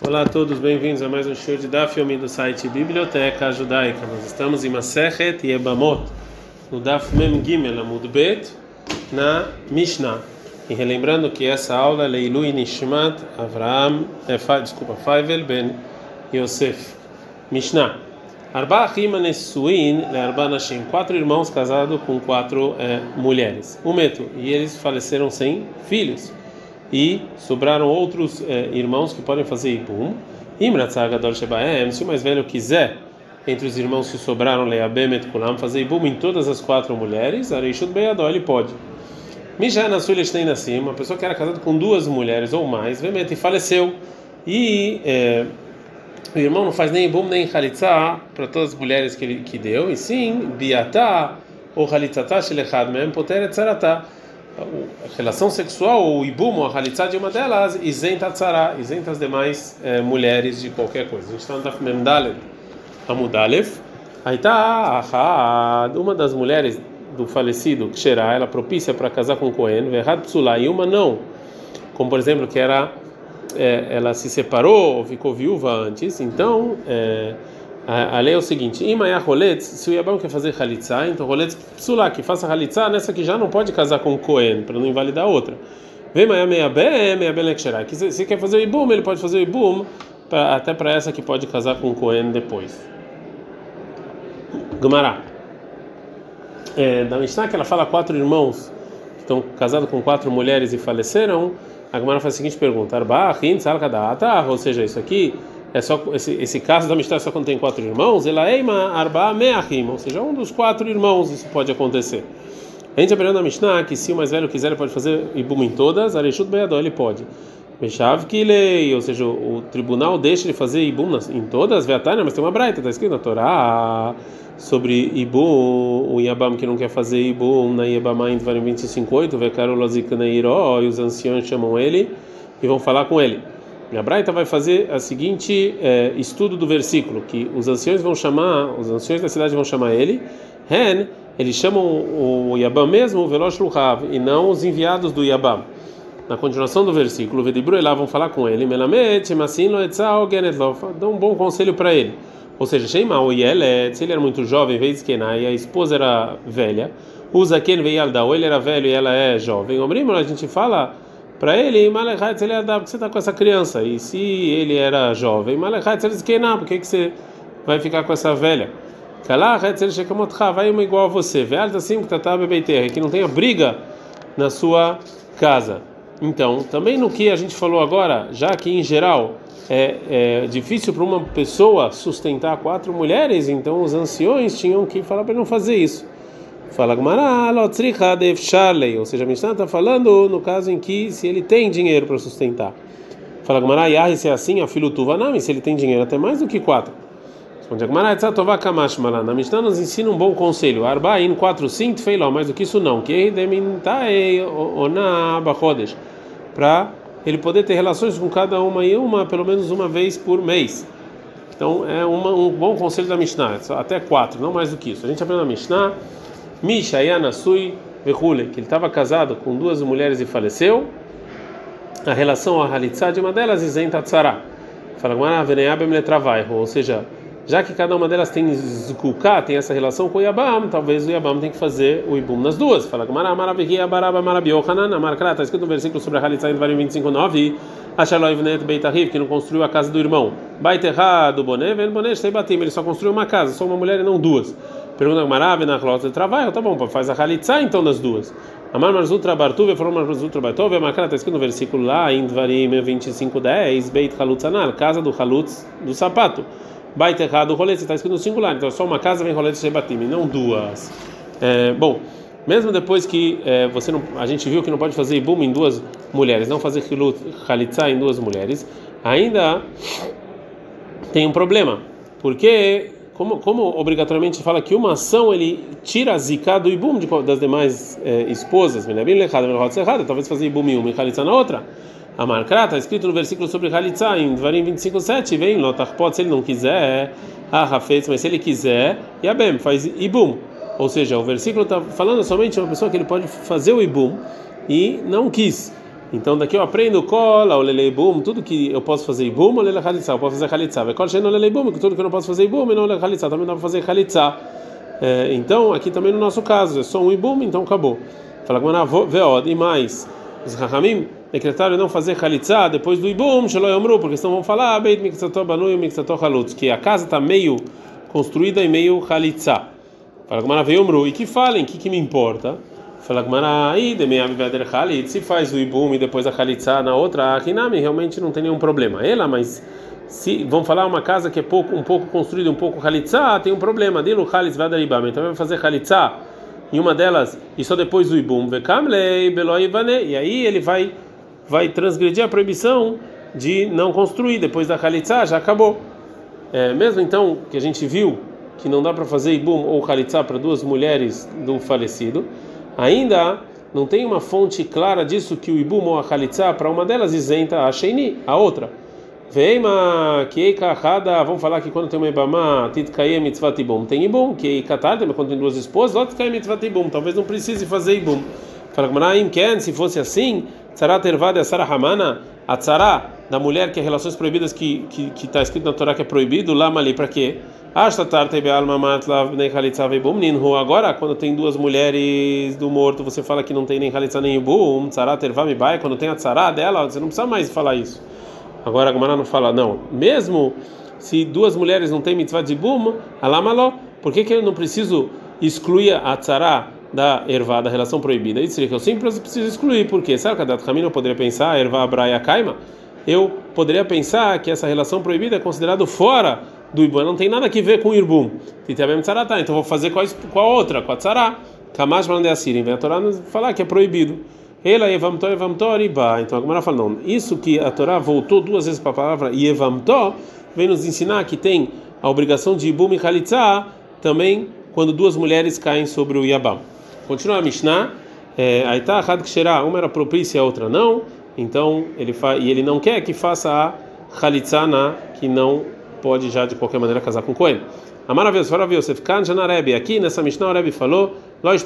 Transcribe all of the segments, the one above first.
Olá a todos, bem-vindos a mais um show de Daf Yomi do site Biblioteca Judaica. Nós estamos em Masechet Yebamot, no Daf Mem Gimel Amud Bet, na Mishnah. E relembrando que essa aula é Leilu Nishmat Avraham, é, desculpa, Faivel Ben Yosef. Mishnah. Arba Achima Nesuin Learba Nashim. Quatro irmãos casados com quatro é, mulheres. Um meto. E eles faleceram sem filhos e sobraram outros eh, irmãos que podem fazer Ibum. Imratzagador Shebaem, se o mais velho quiser, entre os irmãos que sobraram Leabemet Kulam, fazer Ibum em todas as quatro mulheres, Areishut Beyadó, ele pode. Mijana Suleshtei Nassim, uma pessoa que era casada com duas mulheres ou mais, Vemet, e faleceu. E eh, o irmão não faz nem Ibum nem Halitzah para todas as mulheres que ele que deu, e sim Biatá ou Halitzatá Shelechad Mem Poteret Zaratá a relação sexual, ou ibum, ou a halitzá de uma delas, isenta a tzara, isenta as demais é, mulheres de qualquer coisa. A gente está no Daf Memdalef, Amudalef, aí está uma das mulheres do falecido, Ksherá, ela propícia para casar com Cohen, Verhad Psulá, e uma não, como por exemplo, que era, é, ela se separou, ou ficou viúva antes, então... É, a, lei é o seguinte: Imaya Roletz, se o Yabam quer fazer Halitzá, então Roletz Psulá, que faça Halitzá nessa que já não pode casar com Cohen, para não invalidar a outra. Vem Maya Meyabé, Meyabé Lekshera, que se, se quer fazer o Ibum, ele pode fazer o Ibum, pra, até para essa que pode casar com Cohen depois. Gumará. É, da Mishnah que ela fala quatro irmãos que estão casados com quatro mulheres e faleceram, a Gumará faz a seguinte pergunta: Arba, Rin, Salkadata, ou seja, isso aqui é só esse, esse caso da Mishnah só quando tem quatro irmãos, ela eima arba meachim, ou seja, um dos quatro irmãos isso pode acontecer. A gente aprendeu na Mishnah que se o mais velho quiser ele pode fazer ibum em todas, areshut beyadó ele pode. Mechav que lei, ou seja, o, tribunal deixa ele fazer ibum em todas, veatana, mas tem uma braita, está escrito na Torá sobre ibum, o Yabam que não quer fazer ibum na Yabamá em 25.8, vekarolozik neiró, e os anciões chamam ele e vão falar com ele. A Braita vai fazer a seguinte é, estudo do versículo, que os anciões vão chamar, os anciões da cidade vão chamar ele, Ren, eles chamam o Yabam mesmo, o Velosh Luhav, e não os enviados do Yabam. Na continuação do versículo, Vedibru lá vão falar com ele, Melamet, dá um bom conselho para ele. Ou seja, Sheima o Yelet, se ele era muito jovem, vez que e a esposa era velha, quem veio ele era velho e ela é jovem. Omrim, a gente fala para ele, Malechait ele dá porque você está com essa criança. E se ele era jovem, Malechait ele esquenar, por que você vai ficar com essa velha? Shekamotcha, vai uma igual a você. Veal assim que que não tenha briga na sua casa. Então, também no que a gente falou agora, já que em geral é, é difícil para uma pessoa sustentar quatro mulheres, então os anciões tinham que falar para não fazer isso. Fala Gmará, ou seja, a Mishnah está falando no caso em que se ele tem dinheiro para sustentar. Fala Gmará, Yahi, se é assim, a filho Tuvanami, se ele tem dinheiro até mais do que quatro. Responde Gmará, Tzatova Kamash Malá. Na Mishnah nos ensina um bom conselho. Arbaim, quatro, cinco, feiló, mais do que isso não. Que demintae ona bachodesh. Para ele poder ter relações com cada uma e uma, pelo menos uma vez por mês. Então é uma, um bom conselho da Mishnah, até quatro, não mais do que isso. A gente aprende na Mishnah. Misha Yanasui Vehule, que ele estava casado com duas mulheres e faleceu. A relação a Halitzá de uma delas isenta tzara. Fala ou seja, já que cada uma delas tem zkuká, tem essa relação com o Yabam, talvez o Yabam tenha que fazer o Ibum nas duas. Fala está escrito no versículo sobre a Halitzá em 25.9, Ashaloi Vnet Beitariv, que não construiu a casa do irmão. Baiterra do Boné, Ven Boné, Batim, ele só construiu uma casa, só uma mulher e não duas. Pergunta Rota de trabalho, tá bom, faz a Halitzá então das duas. Amar Marzutra Bartuve falou Marzutra Bartuve, a Makara está escrito no versículo lá em Dvarim 25:10, Beit Halutzanar, casa do Halutz do sapato. Bait errado, rolete está escrito no singular, então só uma casa vem rolete Shebatim, não duas. É, bom, mesmo depois que é, você não, a gente viu que não pode fazer ibum em duas mulheres, não fazer Halitzá em duas mulheres, ainda tem um problema, porque como, como obrigatoriamente fala que uma ação ele tira a zika do ibum de, das demais é, esposas, talvez fazer ibum em uma e halitza na outra. A marcra está escrito no versículo sobre halitza em Dvarim 25:7, vem lotar pode se ele não quiser, a rafetz, mas se ele quiser, yabem faz ibum. Ou seja, o versículo está falando somente de uma pessoa que ele pode fazer o ibum e não quis. Então daqui eu aprendo cola, o lelei boom, tudo que eu posso fazer boom, o lelei halitzá, eu posso fazer halitzá. Vai cola no lelei boom, tudo que eu não posso fazer boom, não lelei halitzá, também dá para fazer halitzá. É, então aqui também no nosso caso é só um ibum, então acabou. Fala com veod e mais. Os rahamim decretaram não fazer halitzá depois do ibum, shalom yomru, porque senão vão falar beit miksato banu e miksato halutz, que a casa está meio construída e meio halitzá. Fala com yomru e que falem, que que me importa? Fala Gmará, aí, se faz o ibum e depois a khalitsa na outra, a Hinami realmente não tem nenhum problema. Ela, mas se vão falar uma casa que é pouco, um pouco construída, um pouco khalitsa, tem um problema. Dilo khalitz vadaribam. Então vai fazer khalitsa em uma delas e só depois do ibum. Vekamlei beloi E aí ele vai vai transgredir a proibição de não construir depois da khalitsa, já acabou. É, mesmo então que a gente viu que não dá para fazer ibum ou khalitsa para duas mulheres do falecido ainda não tem uma fonte clara disso que o ibum ou a khalitsa para uma delas isenta a sheini, a outra. Veima keika hada, vamos falar que quando tem uma ibama, titkaye mitzvat ibum, tem ibum, keika mas quando tem duas esposas, lá titkaye mitzvat ibum, talvez não precise fazer ibum. Fala que quer, se fosse assim, tzara tervada sara hamana, a tzara da mulher que é relações proibidas que que está escrito na Torá que é proibido, lá ali para quê? Agora, quando tem duas mulheres do morto, você fala que não tem nem halitza nem ibum, tzarat ervamibai, quando tem a tzara dela, você não precisa mais falar isso. Agora a Gomara não fala, não. Mesmo se duas mulheres não têm mitzvah de ibum, alamaló, por que, que eu não preciso excluir a tzara da ervá, da relação proibida? Isso que eu sempre preciso excluir, porque sabe que a Caminho eu poderia pensar, ervá, braia, kaima? Eu poderia pensar que essa relação proibida é considerado fora do Ibum, não tem nada a ver com o Irbum. Então vou fazer com a, com a outra, com a Tzara. Kamash Asirim. Vem a Torá falar que é proibido. Ela Evamtor, Evamtor, Iba. Então a Gemara fala, não. Isso que a Torá voltou duas vezes para a palavra Evamtor, vem nos ensinar que tem a obrigação de Ibum e Khalitza também quando duas mulheres caem sobre o Yabam. Continua a Mishnah. É, Aitá, Had Ksherá, uma era propícia, a outra não. Então ele e ele não quer que faça a Khalitza na que não pode já de qualquer maneira casar com Cohen. Amar Avios, fora Yosef, Kan Janarebe, aqui nessa Mishnah o Rebbe falou, Lois.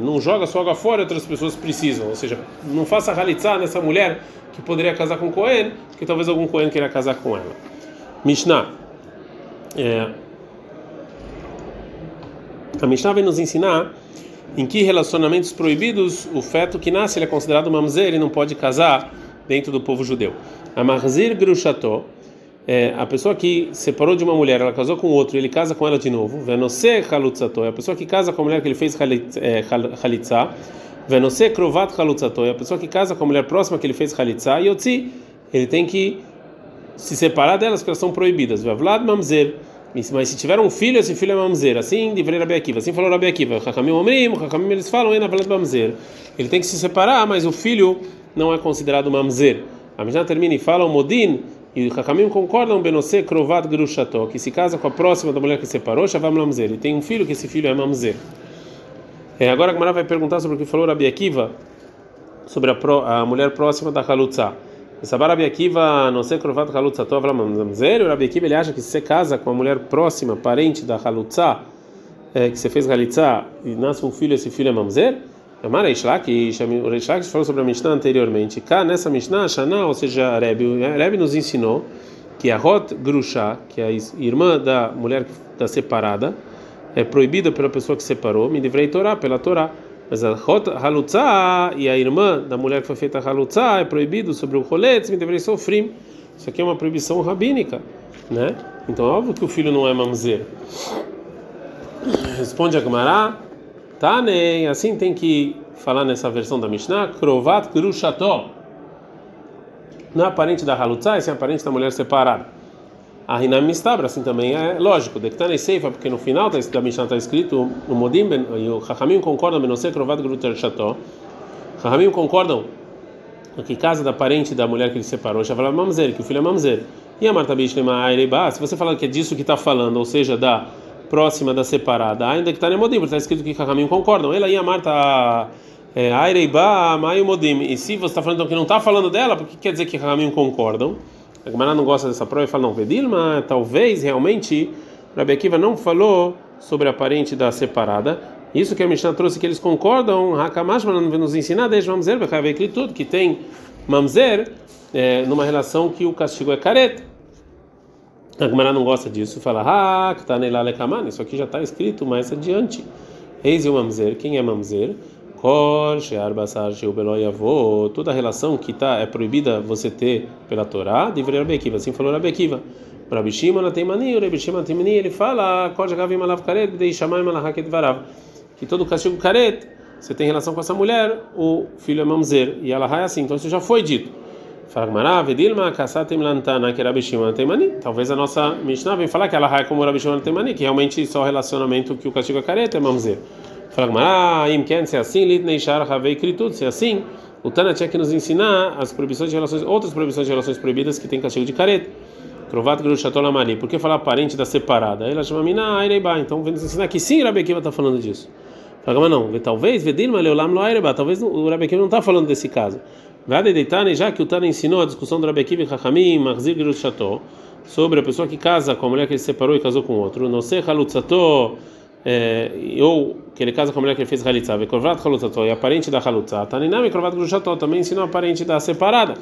Não joga sua água fora, outras pessoas precisam. Ou seja, não faça halitzá nessa mulher que poderia casar com Cohen, que talvez algum Cohen queira casar com ela. Mishnah. É, a Mishnah vem nos ensinar em que relacionamentos proibidos o feto que nasce ele é considerado mamzer, ele não pode casar dentro do povo judeu. Amarzir Grushato, é, a pessoa que separou de uma mulher, ela casou com outro, ele casa com ela de novo. Venose Halutzato, é a pessoa que casa com a mulher que ele fez Halitza. Venose Krovat Halutzato, é a pessoa que casa com a mulher próxima que ele fez Halitza. E Otzi, ele tem que se separar delas porque elas são proibidas. Vlad Mamzer. Mas se tiver um filho, esse filho é mamzer. Assim, deveria Rabi Akiva. Assim falou Rabi Akiva. Hakamim Omrim, Hakamim eles falam, mamzer. Ele tem que se separar, mas o filho não é considerado mamzer. A Mishnah termina e fala o Modin, e o Hakamim concordam, Benose Krovat Grushato, que se casa com a próxima da mulher que separou, Shavam Mamzer. E tem um filho que esse filho é Mamzer. É, agora a Gemara vai perguntar sobre o que falou Rabi Akiva, sobre a, pro, a mulher próxima da Halutza. Sabar Rabi Akiva, não sei Krovat Halutza, Tov Mamzer, o Rabi Akiva ele acha que se você casa com a mulher próxima, parente da Halutza, é, que você fez Halitza, e nasce um filho, esse filho é Mamzer? Amar Eishlak, o Reishlak falou sobre a Mishnah anteriormente. Cá nessa Mishnah, Shana, ou seja, Rebbe, Rebbe nos ensinou que a Hot Grusha, que é a irmã da mulher da separada, é proibida pela pessoa que separou, me deverei Torá, pela Torá. Mas a Halutza e a irmã da mulher que foi feita Halutza é proibido sobre o Roletz, me deverei sofrer. Isso aqui é uma proibição rabínica, né? Então, óbvio que o filho não é mamzer. Responde a Gemara. Tanei, assim tem que falar nessa versão da Mishnah, Krovat. Não é aparente da Halutza, é aparente da mulher separada. A Hinam Mistabra, assim também é lógico. Dektanei Seifa, porque no final da Mishnah está escrito, o Modim e o Chachamim concordam, Menosei Krovat Grushato. Chachamim concordam que casa da parente da mulher que ele separou, já fala mamzer, que o filho é mamzer. E a Marta Bishlema Aireba, se você falar que é disso que está falando, ou seja, da próxima da separada, ainda que está em Modim, está escrito que Kakamim concordam. Ela e a Marta Aireiba, Maio Modim. E se você está falando então, que não está falando dela, por que quer dizer que Kakamim concordam? A Gemara não gosta dessa prova e fala, não, Vedilma, talvez realmente Rabi Akiva não falou sobre a parente da separada, Isso que a Mishnah trouxe que eles concordam, Hakamash, mas não nos ensinar, desde Mamzer, tudo que tem Mamzer é, numa relação que o castigo é careta. A Gemara não gosta disso, fala, ah, que tá isso aqui já está escrito mais adiante. Eis o Mamzer, quem é Mamzer? Kor, Shear Basar, Sheubeloyavô, toda a relação que tá, é proibida você ter pela Torá, deveria Rabi Akiva, assim falou Rabi Akiva. Rabi Shimon Ateimani, o Rabi Shimon Ateimani, ele fala, Kor, Jagavim Alav Karet, Dei Shamay Malahaket Varav, que todo castigo Karet, você tem relação com essa mulher, o filho é Mamzer, e ela é assim, então isso já foi dito. Talvez a nossa Mishnah vem falar que ela é como Rabi Shimon Ateimani, que realmente só o relacionamento que o castigo é Karet é Mamzer. Fala Imken, se é assim, Lidnei se é assim, o Tana tinha que nos ensinar as proibições de relações, outras proibições de relações proibidas que tem castigo de careta. Krovat Grushatol Amali, por que falar parente da separada? Ela chama Mina Aireiba, então vem nos ensinar que sim, Rabi Akiva está falando disso. Fala não, talvez, Lo talvez o Rabi Akiva não está falando desse caso. Já que o Tana ensinou a discussão do Rabi Akiva e Chachamim, Marzir Grushatol, sobre a pessoa que casa com a mulher que ele separou e casou com outro. Não sei Halutzato é, ou que ele casa com a mulher que ele fez halitzah, vekorvat halutzato, e a parente da halutza, taninam e korvat grushato, também ensinou a parente da separada.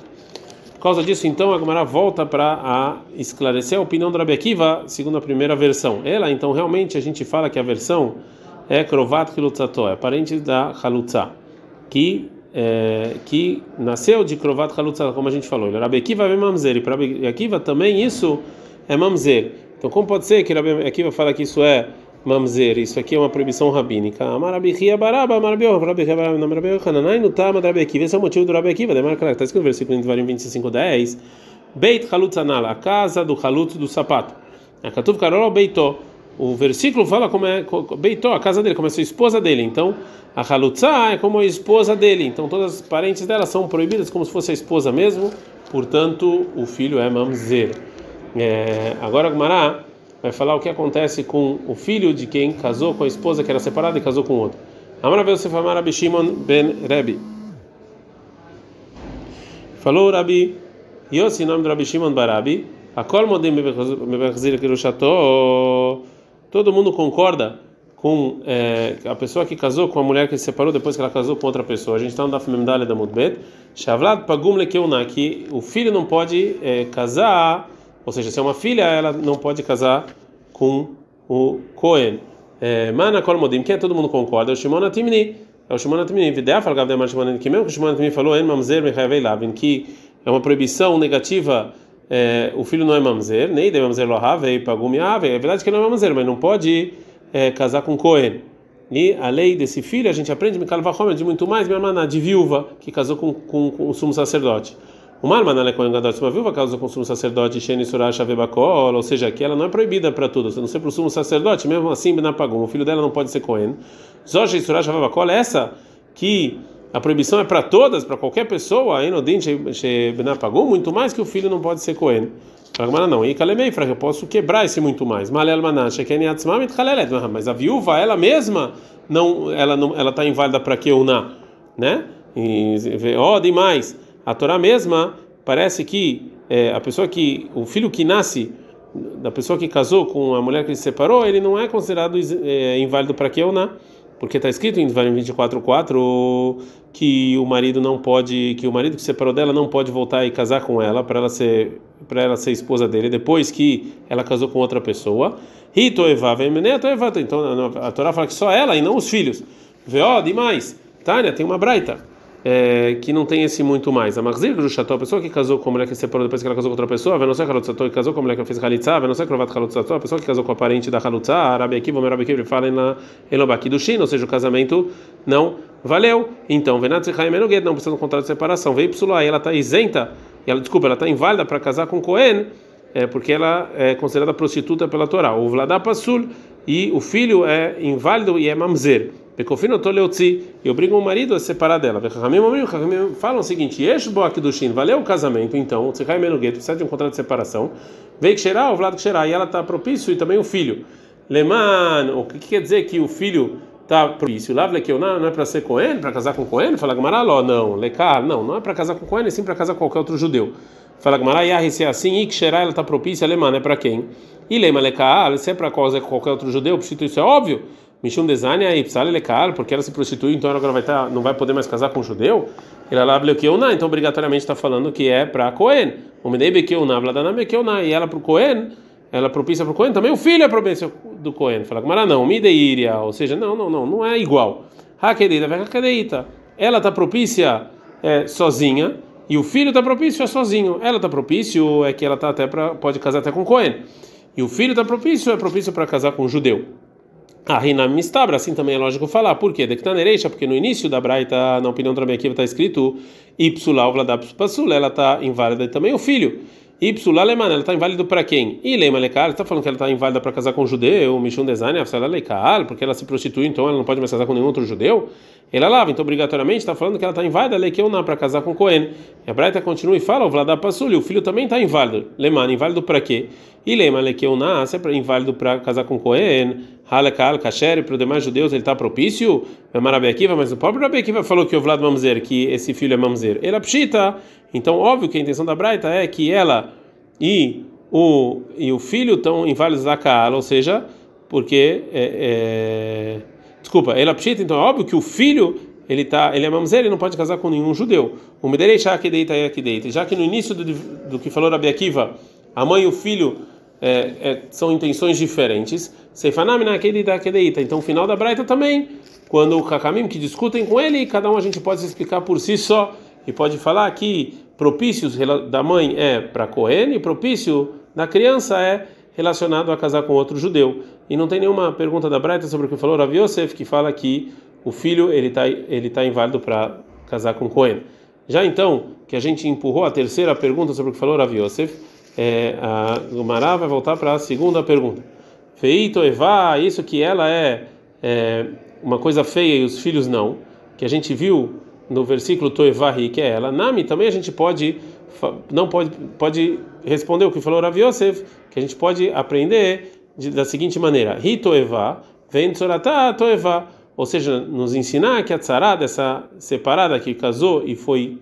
Por causa disso, então, a Gemara volta para esclarecer a opinião do Rabi Akiva, segundo a primeira versão. Ela, então, realmente a gente fala que a versão é krovat halutzato, é parente da halutza, que é, que nasceu de krovat halutza, como a gente falou. Rabi Akiva é mamzer, e para Rabi Akiva também isso é mamzer. Então, como pode ser que Rabi Akiva fala que isso é mamzer, isso aqui é uma proibição rabínica. Amarabihia baraba, amarabio, rabihia baraba, amarabio, hananai, nutama, drabekiva. Esse é o motivo do rabekiva. Demara que está escrito no versículo em Devarim 25, 10. Beit halutz anal, a casa do halutz do sapato. A katuv karol beitó. O versículo fala como é beitó, a casa dele, como é a esposa dele. Então, a halutza é como a esposa dele. Então, todas as parentes dela são proibidas como se fosse a esposa mesmo. Portanto, o filho é mamzer. É, agora, Gumará vai falar o que acontece com o filho de quem casou com a esposa que era separada e casou com outro. Amar Yosef Amar Rabi Shimon ben Rebi. Falou Rabi Yossi, nome do Rabi Shimon Barabi. Akol modem mebechzir kirushato. Todo mundo concorda com é, a pessoa que casou com a mulher que se separou depois que ela casou com outra pessoa. A gente está no Daf Memdale da Mudbet. Shavlad pagum lekeuna, que o filho não pode é, casar ou seja, se é uma filha, ela não pode casar com o Cohen. É, Mana Kol Modim, quem é todo mundo concorda? É o Shimon Atimni. É o Shimon Atimni. Videa fala Gavdemar Shimon que mesmo que o Shimon Atimni falou, En Mamzer Mechavei Lavin, que é uma proibição negativa, é, o filho não é Mamzer, nem de Mamzer Lohavei, Pagumi Ave. É verdade que não é Mamzer, mas não pode é, casar com Cohen. E a lei desse filho, a gente aprende, Mikal Vahomer, de muito mais, minha irmã, de viúva, que casou com, com, com o sumo sacerdote. Uma arma na Lecoen Gadol, uma viúva causa o sumo sacerdote Sheni Surah Shavebakol, ou seja, que ela não é proibida para tudo, se não ser para o sumo sacerdote, mesmo assim, Benapagum, o filho dela não pode ser Cohen. Zoja Surah Shavebakol, essa que a proibição é para todas, para qualquer pessoa, Enodin Benapagum, muito mais que o filho não pode ser Cohen. Fragmana não, e Kalemei, eu posso quebrar esse muito mais. Malel Manash, mas a viúva, ela mesma, não, ela não, ela está inválida para que ou né? E, ó, demais a Torá mesma parece que é, a pessoa que o filho que nasce da pessoa que casou com a mulher que se separou, ele não é considerado é, inválido para não, porque está escrito em Devarim 24:4 que o marido não pode, que o marido que se separou dela não pode voltar e casar com ela para ela ser para ela ser esposa dele depois que ela casou com outra pessoa. Então a Torá fala que só ela e não os filhos. Vê, ó, demais. Tânia, tem uma braita é, que não tem esse muito mais. A Marzir Grusható, a pessoa que casou com a mulher que separou depois que ela casou com outra pessoa, a não ser Halutzato, e casou com a mulher que fez Halitzá, ser Krovat Halutzato, a pessoa que casou com a parente da Halutzá, Arabi Akiva, Merabi Akiva, fala em Elobaki do Shin, ou seja, o casamento não valeu. Então, Venat Zichai Menugued, não precisa de um contrato de separação. Veio Psulá, ela está isenta, e ela, desculpa, ela está inválida para casar com Cohen, é, porque ela é considerada prostituta pela Torá. O Vladá Passul, e o filho é inválido e é mamzer. Pecofino toleutzi, e obrigam o marido a se separar dela. Falam o seguinte: Eshboak do Shin, valeu o casamento, então, você cai menos gueto, precisa de um contrato de separação. Veio que cheirar, o Vlad que cheirar, e ela está propício, e também o filho. Leman, o que quer dizer que o filho está propício? Lá, que não, é para ser Cohen, para casar com Cohen? Fala Gamaraló, não, Lekar, não, não é para casar com Cohen, é sim para casar com qualquer outro judeu. Fala Gamarayah, se é assim, e que cheirar, ela está propícia, Leman, é para quem? E Lema Lekar, se é para qualquer outro judeu, isso é óbvio. Mishum Desania e Psal Lekal, porque ela se prostitui, então ela agora vai estar, não vai poder mais casar com um judeu. Ela lá não, então obrigatoriamente está falando que é para Cohen. O Bekeuná, Vladanam Bekeuná, e ela para o Cohen, ela propícia para o Cohen, também o filho é propício do Cohen. Fala, mas não, Mideiria, ou seja, não, não, não, não é igual. Hakedeita, vai Hakedeita. Ela está propícia é, sozinha e o filho está propício é sozinho. Ela está propício é que ela tá até pra, pode casar até com Cohen. E o filho está propício é propício para casar com um judeu. A Rina Mistabra, assim também é lógico falar. Por quê? Dectanereixa, porque no início da Braita, na opinião do Rabi Akiva, está escrito Ipsulau Vladapsul, ela está inválida também o filho. Ipsula ela está inválida para quem? E Leima Lekal, está falando que ela está inválida para casar com um judeu, Mishun Design, Afsala Lekal, porque ela se prostitui, então ela não pode mais casar com nenhum outro judeu. Ela lava, então obrigatoriamente está falando que ela está inválida, Lekeuná, para casar com Cohen. E a Braita continua e fala, o Vladapsul, o filho também está inválido. Leman, inválido para quê? E Leima Lekeuná, se é inválido para casar com Cohen. Halekal, Kasher, para os demais judeus ele está propício, é Rabi Akiva, mas o próprio Rabi Akiva falou que o Vlad Mamzer, que esse filho é Mamzer, ele é pshita, então óbvio que a intenção da Braita é que ela e o, e o filho estão inválidos da Kaal, ou seja, porque, é, é, desculpa, ele é pshita, então é óbvio que o filho ele tá, ele é mamzer, ele não pode casar com nenhum judeu. O Mederei Shak deita e deita. Já que no início do, do que falou Rabi Akiva, a mãe e o filho é, é, são intenções diferentes. Então, o final da Braita também, quando o Kakamim que discutem com ele, cada um a gente pode explicar por si só e pode falar que propícios da mãe é para Cohen e propício da criança é relacionado a casar com outro judeu. E não tem nenhuma pergunta da Braita sobre o que falou Rav Yosef, que fala que o filho ele está ele tá inválido para casar com Cohen. Já então, que a gente empurrou a terceira pergunta sobre o que falou Rav Yosef, é, a Gumará vai voltar para a segunda pergunta. Feito Evá, isso que ela é, é, uma coisa feia e os filhos não, que a gente viu no versículo Toevahi, que é ela. Nami também a gente pode não pode pode responder o que falou Rav Yosef, que a gente pode aprender de, da seguinte maneira: Hitoevá vem Tzoratá ou seja, nos ensinar que a tzara dessa separada que casou e foi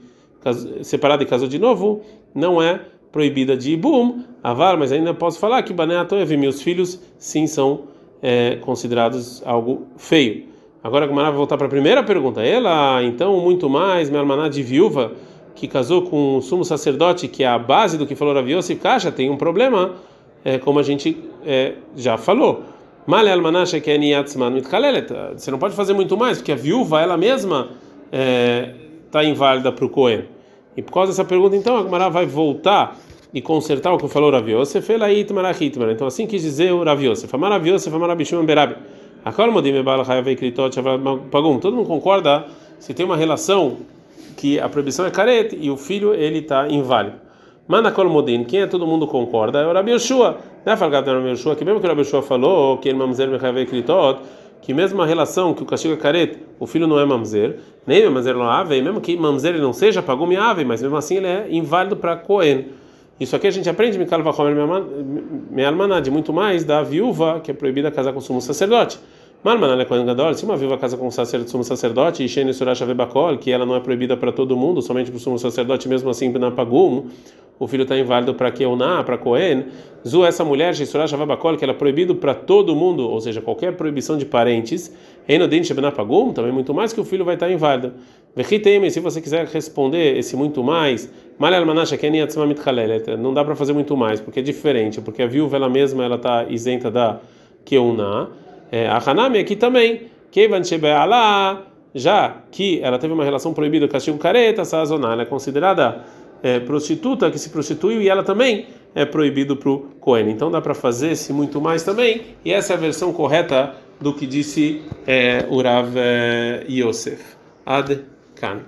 separada e casou de novo, não é proibida de Ibum, Avar, mas ainda posso falar que Baneatoev, meus filhos, sim são é, considerados algo feio. Agora a Gumara vai voltar para a primeira pergunta. Ela, então, muito mais, minha almaná de viúva, que casou com o sumo sacerdote, que é a base do que falou Rav Yosef Kasha, tem um problema, é, como a gente é, já falou. Você não pode fazer muito mais, porque a viúva, ela mesma, está é, inválida para o Cohen. E por causa dessa pergunta, então, a Gemara vai voltar e consertar o que falou Rav Yosef, então assim quis dizer o Rav Yosef, Amar Yosef, Amar Berabi. Todo mundo concorda se tem uma relação que a proibição é careta e o filho ele está inválido. Manda Kolmodin, quem é todo mundo concorda é o Rabi Yoshua. Né, Rabi Yoshua, que mesmo que o Rabi Yoshua falou que ele mamzer mechavei kritot, que mesmo a relação que o castigo é careta, o filho não é mamzer, nem mamzer não ave, mesmo que mamzer ele não seja, pagou me ave, mas mesmo assim ele é inválido para Cohen. Isso aqui a gente aprende, Mikal Vachomer Me'almaná, de muito mais da viúva que é proibida casar com o sumo sacerdote. Malmaná Kohen Gadol, se uma viúva casa com o sacerdote, sumo sacerdote, e Shene Surasha Vebakol, que ela não é proibida para todo mundo, somente para o sumo sacerdote, mesmo assim na Pagum, o filho está inválido para Keuná, para Cohen. Zu, essa mulher, Surasha Vebakol, que ela é proibido para todo mundo, ou seja, qualquer proibição de parentes, Enodin Shebenapagum, também muito mais que o filho vai estar inválido. Vechiteme, se você quiser responder esse muito mais, não dá para fazer muito mais, porque é diferente, porque a viúva ela mesma ela está isenta da Keuná. É, a Hanami aqui também, Kevan já que ela teve uma relação proibida com castigo careta, sazonal, ela é considerada é, prostituta que se prostituiu e ela também é proibido para o Cohen. Então dá para fazer se muito mais também, e essa é a versão correta do que disse é, Urav é, Yosef. Ad Kan.